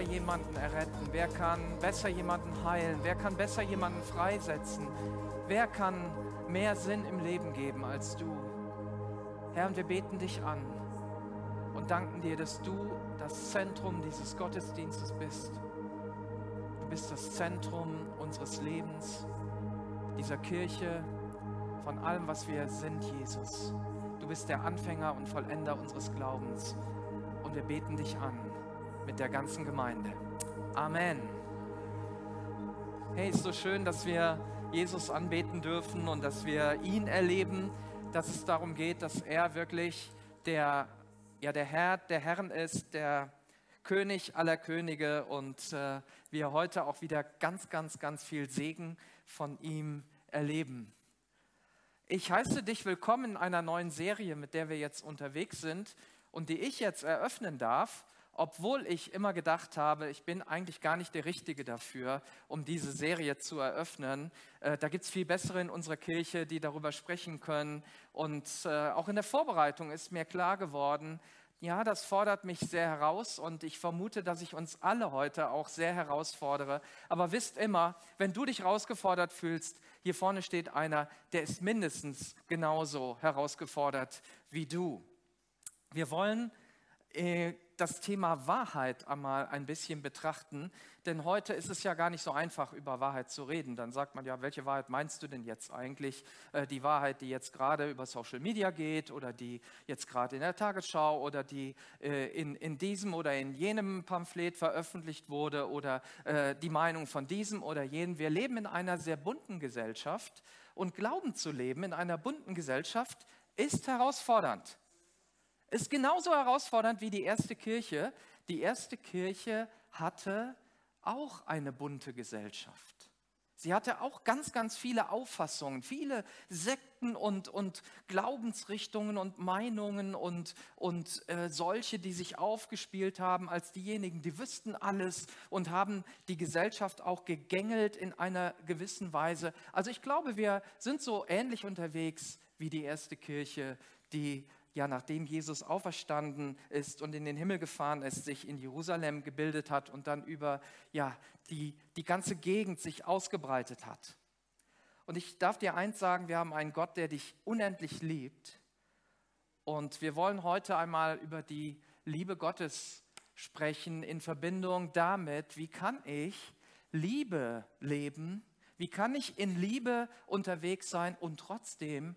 Besser jemanden erretten? Wer kann besser jemanden heilen? Wer kann besser jemanden freisetzen? Wer kann mehr Sinn im Leben geben als du? Herr, und wir beten dich an und danken dir, dass du das Zentrum dieses Gottesdienstes bist. Du bist das Zentrum unseres Lebens, dieser Kirche, von allem, was wir sind, Jesus. Du bist der Anfänger und Vollender unseres Glaubens. Und wir beten dich an mit der ganzen Gemeinde. Amen. Hey, ist so schön, dass wir Jesus anbeten dürfen und dass wir ihn erleben, dass es darum geht, dass er wirklich der, ja, der Herr der Herren ist, der König aller Könige und äh, wir heute auch wieder ganz, ganz, ganz viel Segen von ihm erleben. Ich heiße dich willkommen in einer neuen Serie, mit der wir jetzt unterwegs sind und die ich jetzt eröffnen darf obwohl ich immer gedacht habe, ich bin eigentlich gar nicht der Richtige dafür, um diese Serie zu eröffnen. Äh, da gibt es viel bessere in unserer Kirche, die darüber sprechen können. Und äh, auch in der Vorbereitung ist mir klar geworden, ja, das fordert mich sehr heraus und ich vermute, dass ich uns alle heute auch sehr herausfordere. Aber wisst immer, wenn du dich herausgefordert fühlst, hier vorne steht einer, der ist mindestens genauso herausgefordert wie du. Wir wollen äh, das Thema Wahrheit einmal ein bisschen betrachten, denn heute ist es ja gar nicht so einfach, über Wahrheit zu reden. Dann sagt man ja, welche Wahrheit meinst du denn jetzt eigentlich? Äh, die Wahrheit, die jetzt gerade über Social Media geht oder die jetzt gerade in der Tagesschau oder die äh, in, in diesem oder in jenem Pamphlet veröffentlicht wurde oder äh, die Meinung von diesem oder jenem. Wir leben in einer sehr bunten Gesellschaft und Glauben zu leben in einer bunten Gesellschaft ist herausfordernd. Ist genauso herausfordernd wie die erste Kirche. Die erste Kirche hatte auch eine bunte Gesellschaft. Sie hatte auch ganz, ganz viele Auffassungen, viele Sekten und, und Glaubensrichtungen und Meinungen und, und äh, solche, die sich aufgespielt haben als diejenigen, die wüssten alles und haben die Gesellschaft auch gegängelt in einer gewissen Weise. Also ich glaube, wir sind so ähnlich unterwegs wie die erste Kirche, die ja, nachdem Jesus auferstanden ist und in den Himmel gefahren ist, sich in Jerusalem gebildet hat und dann über ja, die, die ganze Gegend sich ausgebreitet hat. Und ich darf dir eins sagen, wir haben einen Gott, der dich unendlich liebt. Und wir wollen heute einmal über die Liebe Gottes sprechen in Verbindung damit, wie kann ich Liebe leben, wie kann ich in Liebe unterwegs sein und trotzdem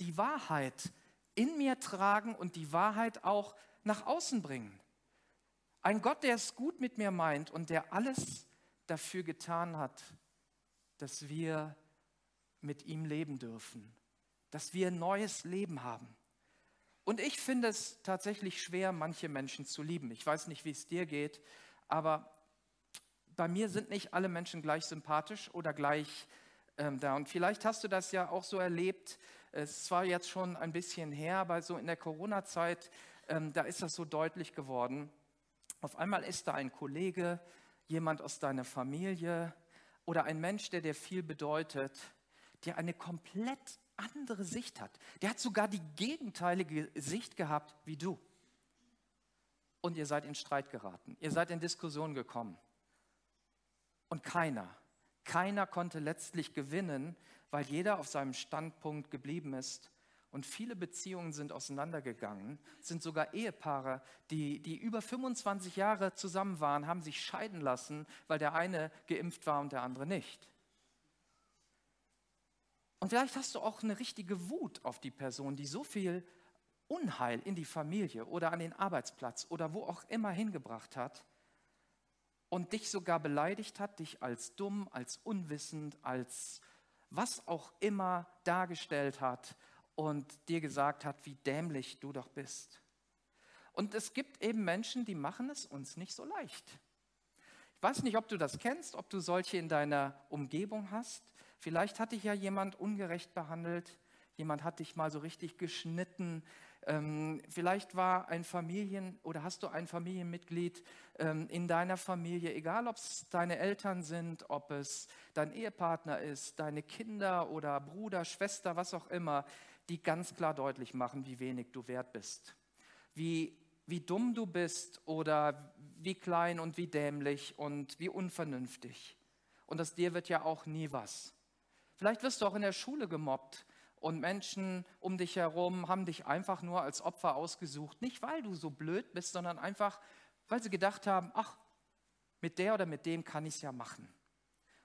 die Wahrheit in mir tragen und die Wahrheit auch nach außen bringen. Ein Gott, der es gut mit mir meint und der alles dafür getan hat, dass wir mit ihm leben dürfen, dass wir ein neues Leben haben. Und ich finde es tatsächlich schwer, manche Menschen zu lieben. Ich weiß nicht, wie es dir geht, aber bei mir sind nicht alle Menschen gleich sympathisch oder gleich ähm, da. Und vielleicht hast du das ja auch so erlebt, es war jetzt schon ein bisschen her, aber so in der Corona-Zeit, ähm, da ist das so deutlich geworden. Auf einmal ist da ein Kollege, jemand aus deiner Familie oder ein Mensch, der dir viel bedeutet, der eine komplett andere Sicht hat. Der hat sogar die gegenteilige Sicht gehabt wie du. Und ihr seid in Streit geraten. Ihr seid in Diskussion gekommen. Und keiner, keiner konnte letztlich gewinnen, weil jeder auf seinem Standpunkt geblieben ist. Und viele Beziehungen sind auseinandergegangen, sind sogar Ehepaare, die, die über 25 Jahre zusammen waren, haben sich scheiden lassen, weil der eine geimpft war und der andere nicht. Und vielleicht hast du auch eine richtige Wut auf die Person, die so viel Unheil in die Familie oder an den Arbeitsplatz oder wo auch immer hingebracht hat und dich sogar beleidigt hat, dich als dumm, als unwissend, als was auch immer dargestellt hat und dir gesagt hat, wie dämlich du doch bist. Und es gibt eben Menschen, die machen es uns nicht so leicht. Ich weiß nicht, ob du das kennst, ob du solche in deiner Umgebung hast. Vielleicht hat dich ja jemand ungerecht behandelt, jemand hat dich mal so richtig geschnitten, ähm, vielleicht war ein Familien- oder hast du ein Familienmitglied ähm, in deiner Familie, egal ob es deine Eltern sind, ob es dein Ehepartner ist, deine Kinder oder Bruder, Schwester, was auch immer, die ganz klar deutlich machen, wie wenig du wert bist, wie wie dumm du bist oder wie klein und wie dämlich und wie unvernünftig. Und aus dir wird ja auch nie was. Vielleicht wirst du auch in der Schule gemobbt und Menschen um dich herum haben dich einfach nur als Opfer ausgesucht. Nicht, weil du so blöd bist, sondern einfach, weil sie gedacht haben, ach, mit der oder mit dem kann ich es ja machen.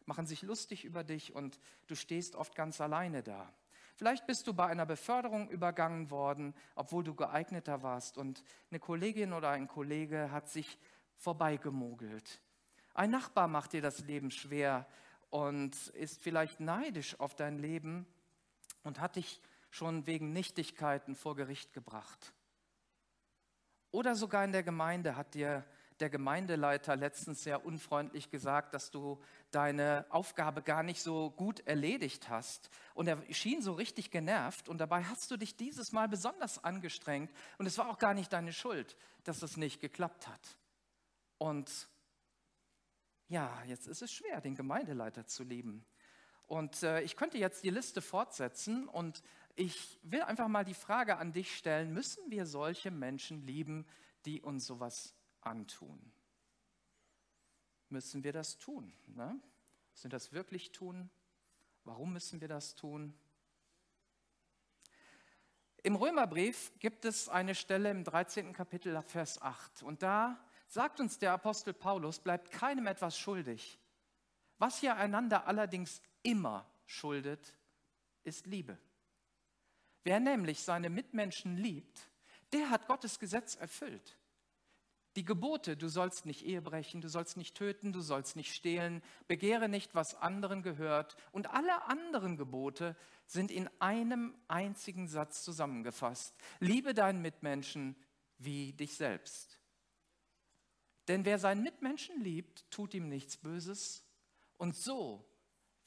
Machen sich lustig über dich und du stehst oft ganz alleine da. Vielleicht bist du bei einer Beförderung übergangen worden, obwohl du geeigneter warst und eine Kollegin oder ein Kollege hat sich vorbeigemogelt. Ein Nachbar macht dir das Leben schwer und ist vielleicht neidisch auf dein Leben und hat dich schon wegen Nichtigkeiten vor Gericht gebracht. Oder sogar in der Gemeinde hat dir der Gemeindeleiter letztens sehr unfreundlich gesagt, dass du deine Aufgabe gar nicht so gut erledigt hast. Und er schien so richtig genervt und dabei hast du dich dieses Mal besonders angestrengt und es war auch gar nicht deine Schuld, dass es nicht geklappt hat. Und ja, jetzt ist es schwer, den Gemeindeleiter zu lieben. Und äh, ich könnte jetzt die Liste fortsetzen und ich will einfach mal die Frage an dich stellen, müssen wir solche Menschen lieben, die uns sowas antun? Müssen wir das tun? Ne? Müssen wir das wirklich tun? Warum müssen wir das tun? Im Römerbrief gibt es eine Stelle im 13. Kapitel, Vers 8. Und da sagt uns der Apostel Paulus, bleibt keinem etwas schuldig. Was ihr einander allerdings immer schuldet, ist Liebe. Wer nämlich seine Mitmenschen liebt, der hat Gottes Gesetz erfüllt. Die Gebote, du sollst nicht Ehe brechen, du sollst nicht töten, du sollst nicht stehlen, begehre nicht, was anderen gehört. Und alle anderen Gebote sind in einem einzigen Satz zusammengefasst. Liebe deinen Mitmenschen wie dich selbst. Denn wer seinen Mitmenschen liebt, tut ihm nichts Böses. Und so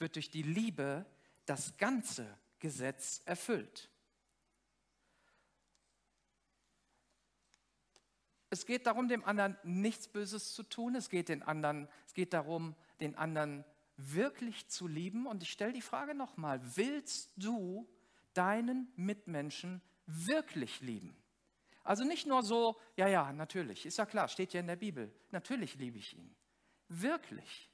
wird durch die Liebe das ganze Gesetz erfüllt. Es geht darum, dem anderen nichts Böses zu tun. Es geht, den anderen, es geht darum, den anderen wirklich zu lieben. Und ich stelle die Frage nochmal, willst du deinen Mitmenschen wirklich lieben? Also nicht nur so, ja, ja, natürlich, ist ja klar, steht ja in der Bibel, natürlich liebe ich ihn. Wirklich.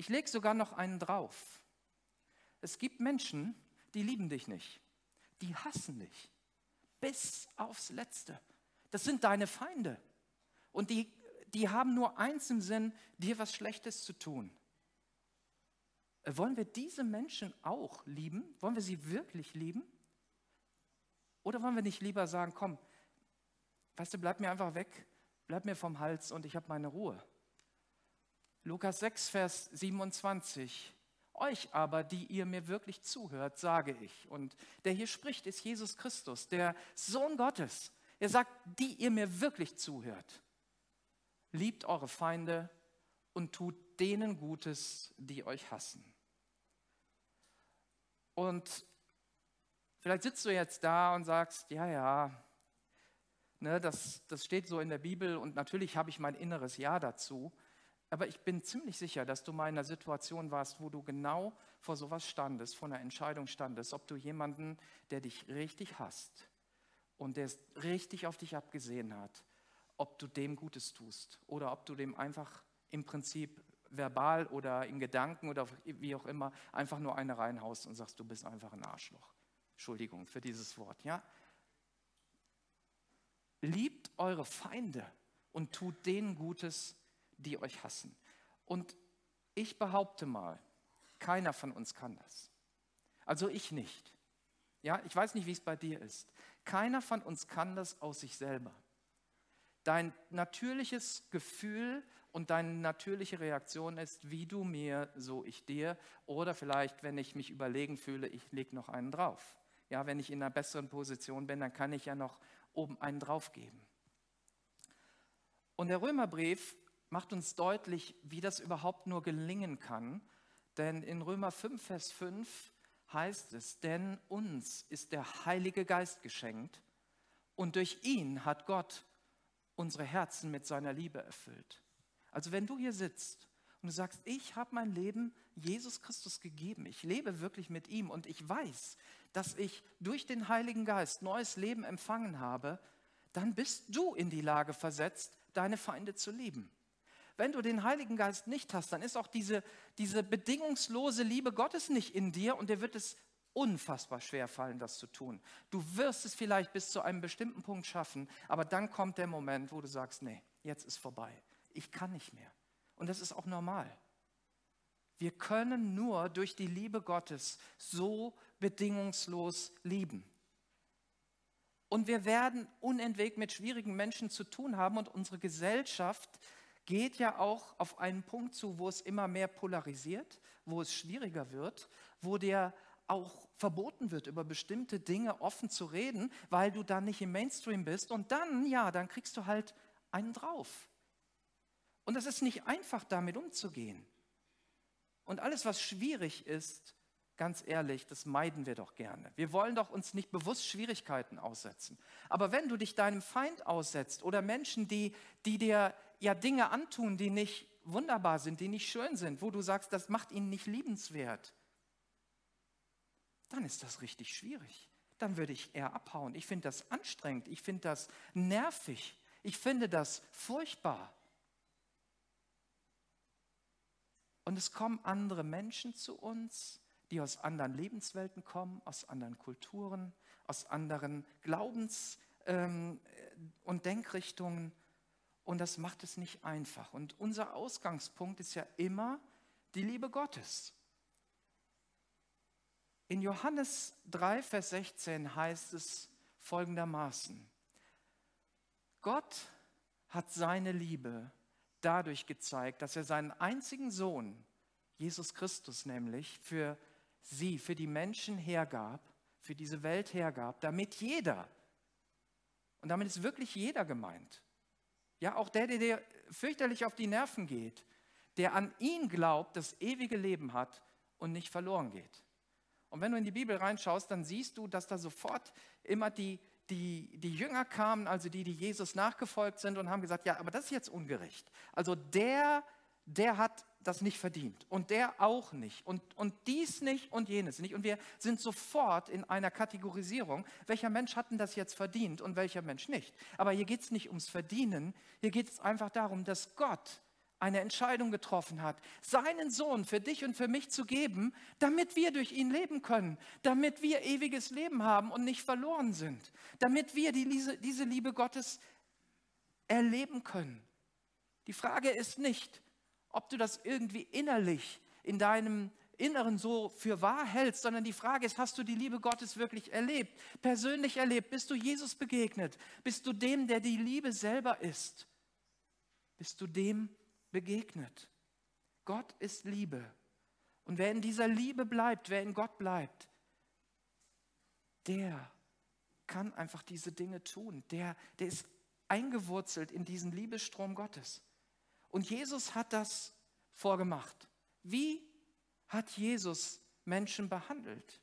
Ich lege sogar noch einen drauf. Es gibt Menschen, die lieben dich nicht, die hassen dich bis aufs Letzte. Das sind deine Feinde. Und die, die haben nur eins im Sinn, dir was Schlechtes zu tun. Äh, wollen wir diese Menschen auch lieben? Wollen wir sie wirklich lieben? Oder wollen wir nicht lieber sagen, komm, weißt du, bleib mir einfach weg, bleib mir vom Hals und ich habe meine Ruhe. Lukas 6, Vers 27. Euch aber, die ihr mir wirklich zuhört, sage ich. Und der hier spricht, ist Jesus Christus, der Sohn Gottes. Er sagt, die ihr mir wirklich zuhört. Liebt eure Feinde und tut denen Gutes, die euch hassen. Und vielleicht sitzt du jetzt da und sagst, ja, ja, ne, das, das steht so in der Bibel und natürlich habe ich mein inneres Ja dazu. Aber ich bin ziemlich sicher, dass du mal in einer Situation warst, wo du genau vor sowas standest, vor einer Entscheidung standest, ob du jemanden, der dich richtig hasst und der es richtig auf dich abgesehen hat, ob du dem Gutes tust oder ob du dem einfach im Prinzip verbal oder in Gedanken oder wie auch immer einfach nur eine reinhaust und sagst, du bist einfach ein Arschloch. Entschuldigung für dieses Wort, ja? Liebt eure Feinde und tut denen Gutes, die euch hassen. Und ich behaupte mal, keiner von uns kann das. Also ich nicht. Ja, ich weiß nicht, wie es bei dir ist. Keiner von uns kann das aus sich selber. Dein natürliches Gefühl und deine natürliche Reaktion ist, wie du mir, so ich dir. Oder vielleicht, wenn ich mich überlegen fühle, ich lege noch einen drauf. Ja, wenn ich in einer besseren Position bin, dann kann ich ja noch oben einen draufgeben. Und der Römerbrief macht uns deutlich, wie das überhaupt nur gelingen kann. Denn in Römer 5, Vers 5 heißt es, denn uns ist der Heilige Geist geschenkt und durch ihn hat Gott unsere Herzen mit seiner Liebe erfüllt. Also wenn du hier sitzt und du sagst, ich habe mein Leben Jesus Christus gegeben, ich lebe wirklich mit ihm und ich weiß, dass ich durch den Heiligen Geist neues Leben empfangen habe, dann bist du in die Lage versetzt, deine Feinde zu lieben. Wenn du den Heiligen Geist nicht hast, dann ist auch diese, diese bedingungslose Liebe Gottes nicht in dir und dir wird es unfassbar schwer fallen, das zu tun. Du wirst es vielleicht bis zu einem bestimmten Punkt schaffen, aber dann kommt der Moment, wo du sagst, nee, jetzt ist vorbei. Ich kann nicht mehr. Und das ist auch normal. Wir können nur durch die Liebe Gottes so bedingungslos lieben. Und wir werden unentwegt mit schwierigen Menschen zu tun haben und unsere Gesellschaft geht ja auch auf einen Punkt zu, wo es immer mehr polarisiert, wo es schwieriger wird, wo der auch verboten wird, über bestimmte Dinge offen zu reden, weil du dann nicht im Mainstream bist. Und dann, ja, dann kriegst du halt einen drauf. Und es ist nicht einfach, damit umzugehen. Und alles, was schwierig ist, ganz ehrlich, das meiden wir doch gerne. Wir wollen doch uns nicht bewusst Schwierigkeiten aussetzen. Aber wenn du dich deinem Feind aussetzt oder Menschen, die, die dir ja Dinge antun, die nicht wunderbar sind, die nicht schön sind, wo du sagst, das macht ihn nicht liebenswert, dann ist das richtig schwierig. Dann würde ich eher abhauen. Ich finde das anstrengend, ich finde das nervig, ich finde das furchtbar. Und es kommen andere Menschen zu uns, die aus anderen Lebenswelten kommen, aus anderen Kulturen, aus anderen Glaubens- ähm, und Denkrichtungen. Und das macht es nicht einfach. Und unser Ausgangspunkt ist ja immer die Liebe Gottes. In Johannes 3, Vers 16 heißt es folgendermaßen, Gott hat seine Liebe dadurch gezeigt, dass er seinen einzigen Sohn, Jesus Christus nämlich, für sie, für die Menschen hergab, für diese Welt hergab, damit jeder, und damit ist wirklich jeder gemeint, ja, auch der, der dir fürchterlich auf die Nerven geht, der an ihn glaubt, das ewige Leben hat und nicht verloren geht. Und wenn du in die Bibel reinschaust, dann siehst du, dass da sofort immer die, die, die Jünger kamen, also die, die Jesus nachgefolgt sind und haben gesagt, ja, aber das ist jetzt ungerecht. Also der, der hat das nicht verdient und der auch nicht und, und dies nicht und jenes nicht. Und wir sind sofort in einer Kategorisierung, welcher Mensch hat denn das jetzt verdient und welcher Mensch nicht. Aber hier geht es nicht ums Verdienen, hier geht es einfach darum, dass Gott eine Entscheidung getroffen hat, seinen Sohn für dich und für mich zu geben, damit wir durch ihn leben können, damit wir ewiges Leben haben und nicht verloren sind, damit wir die, diese Liebe Gottes erleben können. Die Frage ist nicht, ob du das irgendwie innerlich in deinem Inneren so für wahr hältst, sondern die Frage ist, hast du die Liebe Gottes wirklich erlebt, persönlich erlebt? Bist du Jesus begegnet? Bist du dem, der die Liebe selber ist? Bist du dem, begegnet. Gott ist Liebe. Und wer in dieser Liebe bleibt, wer in Gott bleibt, der kann einfach diese Dinge tun. Der, der ist eingewurzelt in diesen Liebesstrom Gottes. Und Jesus hat das vorgemacht. Wie hat Jesus Menschen behandelt?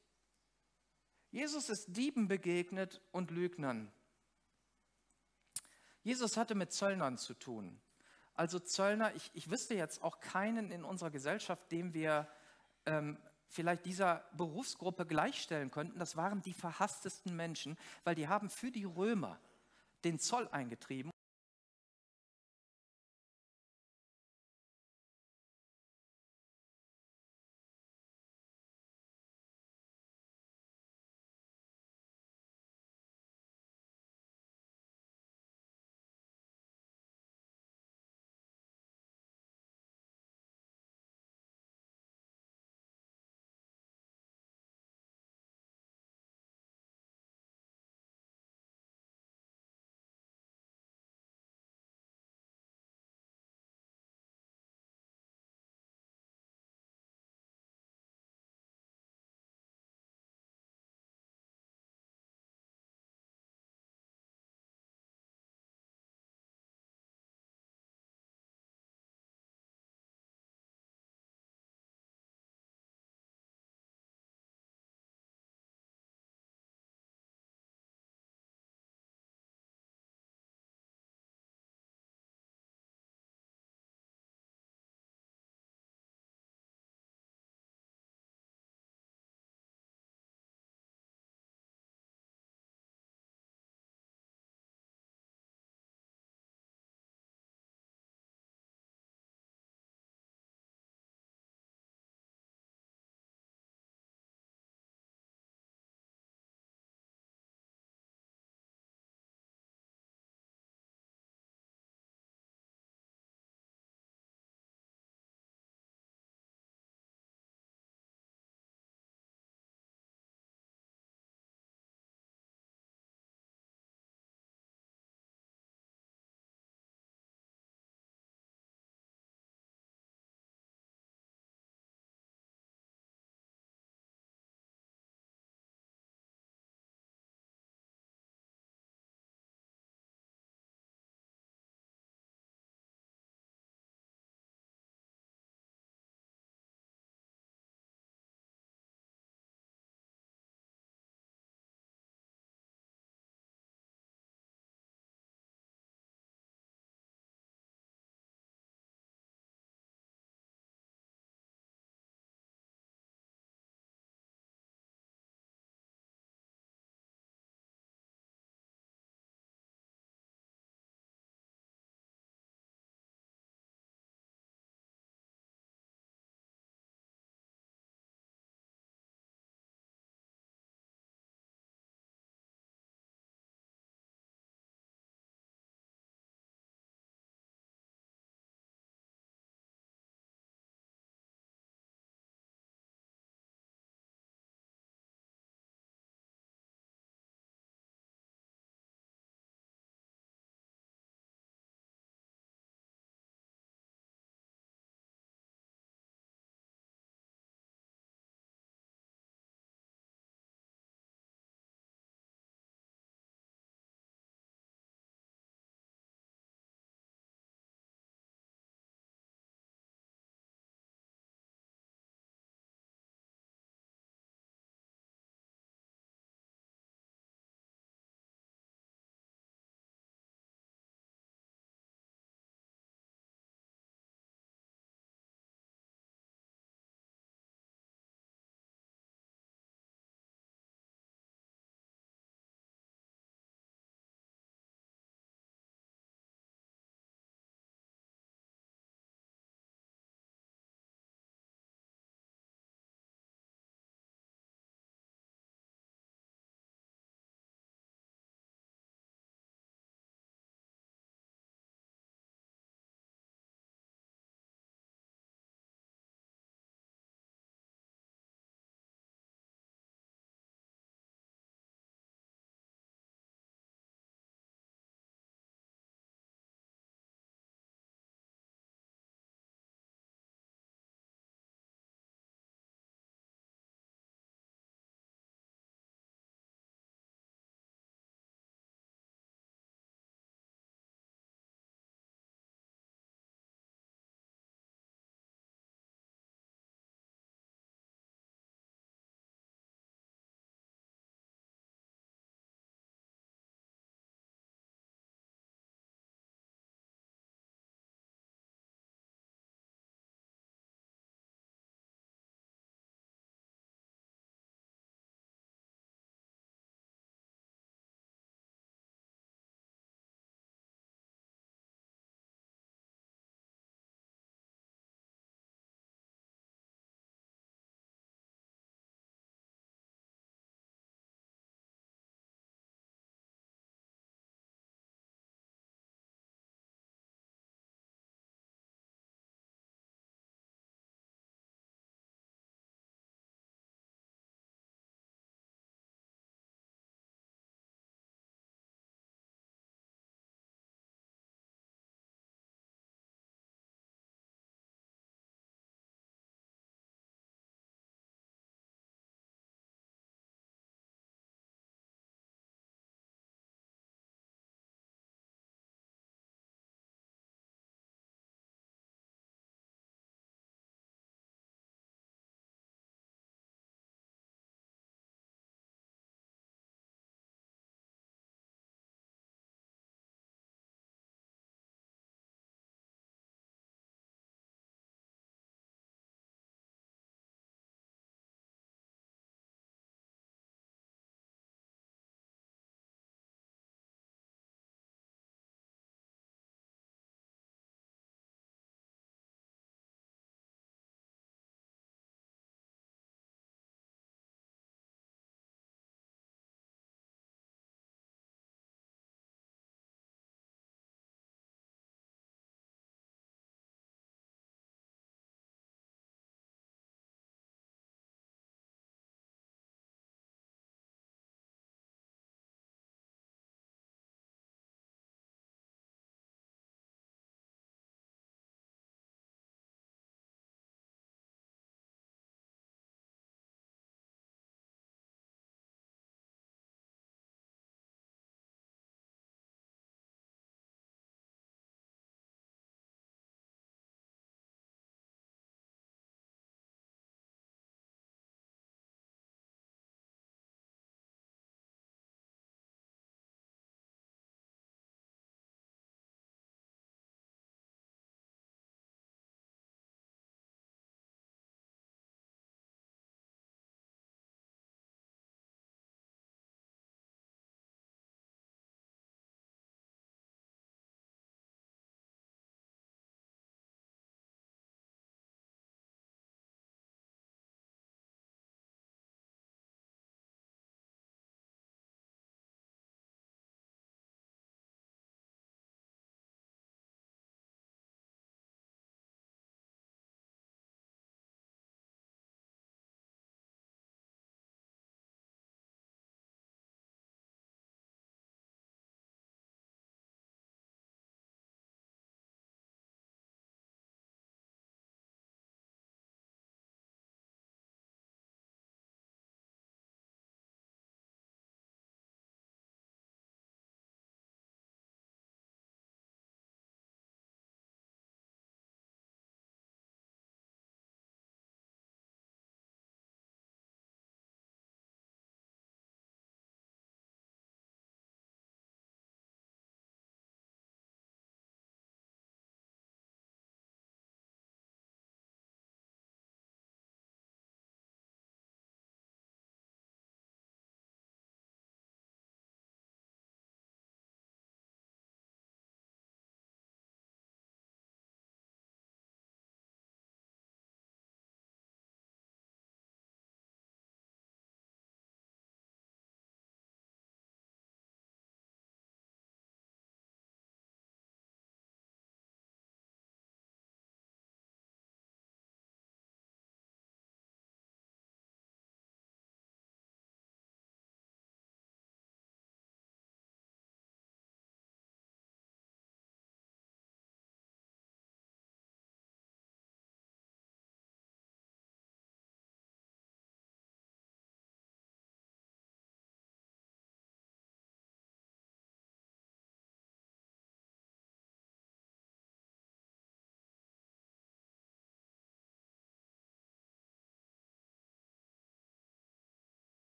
Jesus ist Dieben begegnet und Lügnern. Jesus hatte mit Zöllnern zu tun. Also Zöllner, ich, ich wüsste jetzt auch keinen in unserer Gesellschaft, dem wir ähm, vielleicht dieser Berufsgruppe gleichstellen könnten. Das waren die verhasstesten Menschen, weil die haben für die Römer den Zoll eingetrieben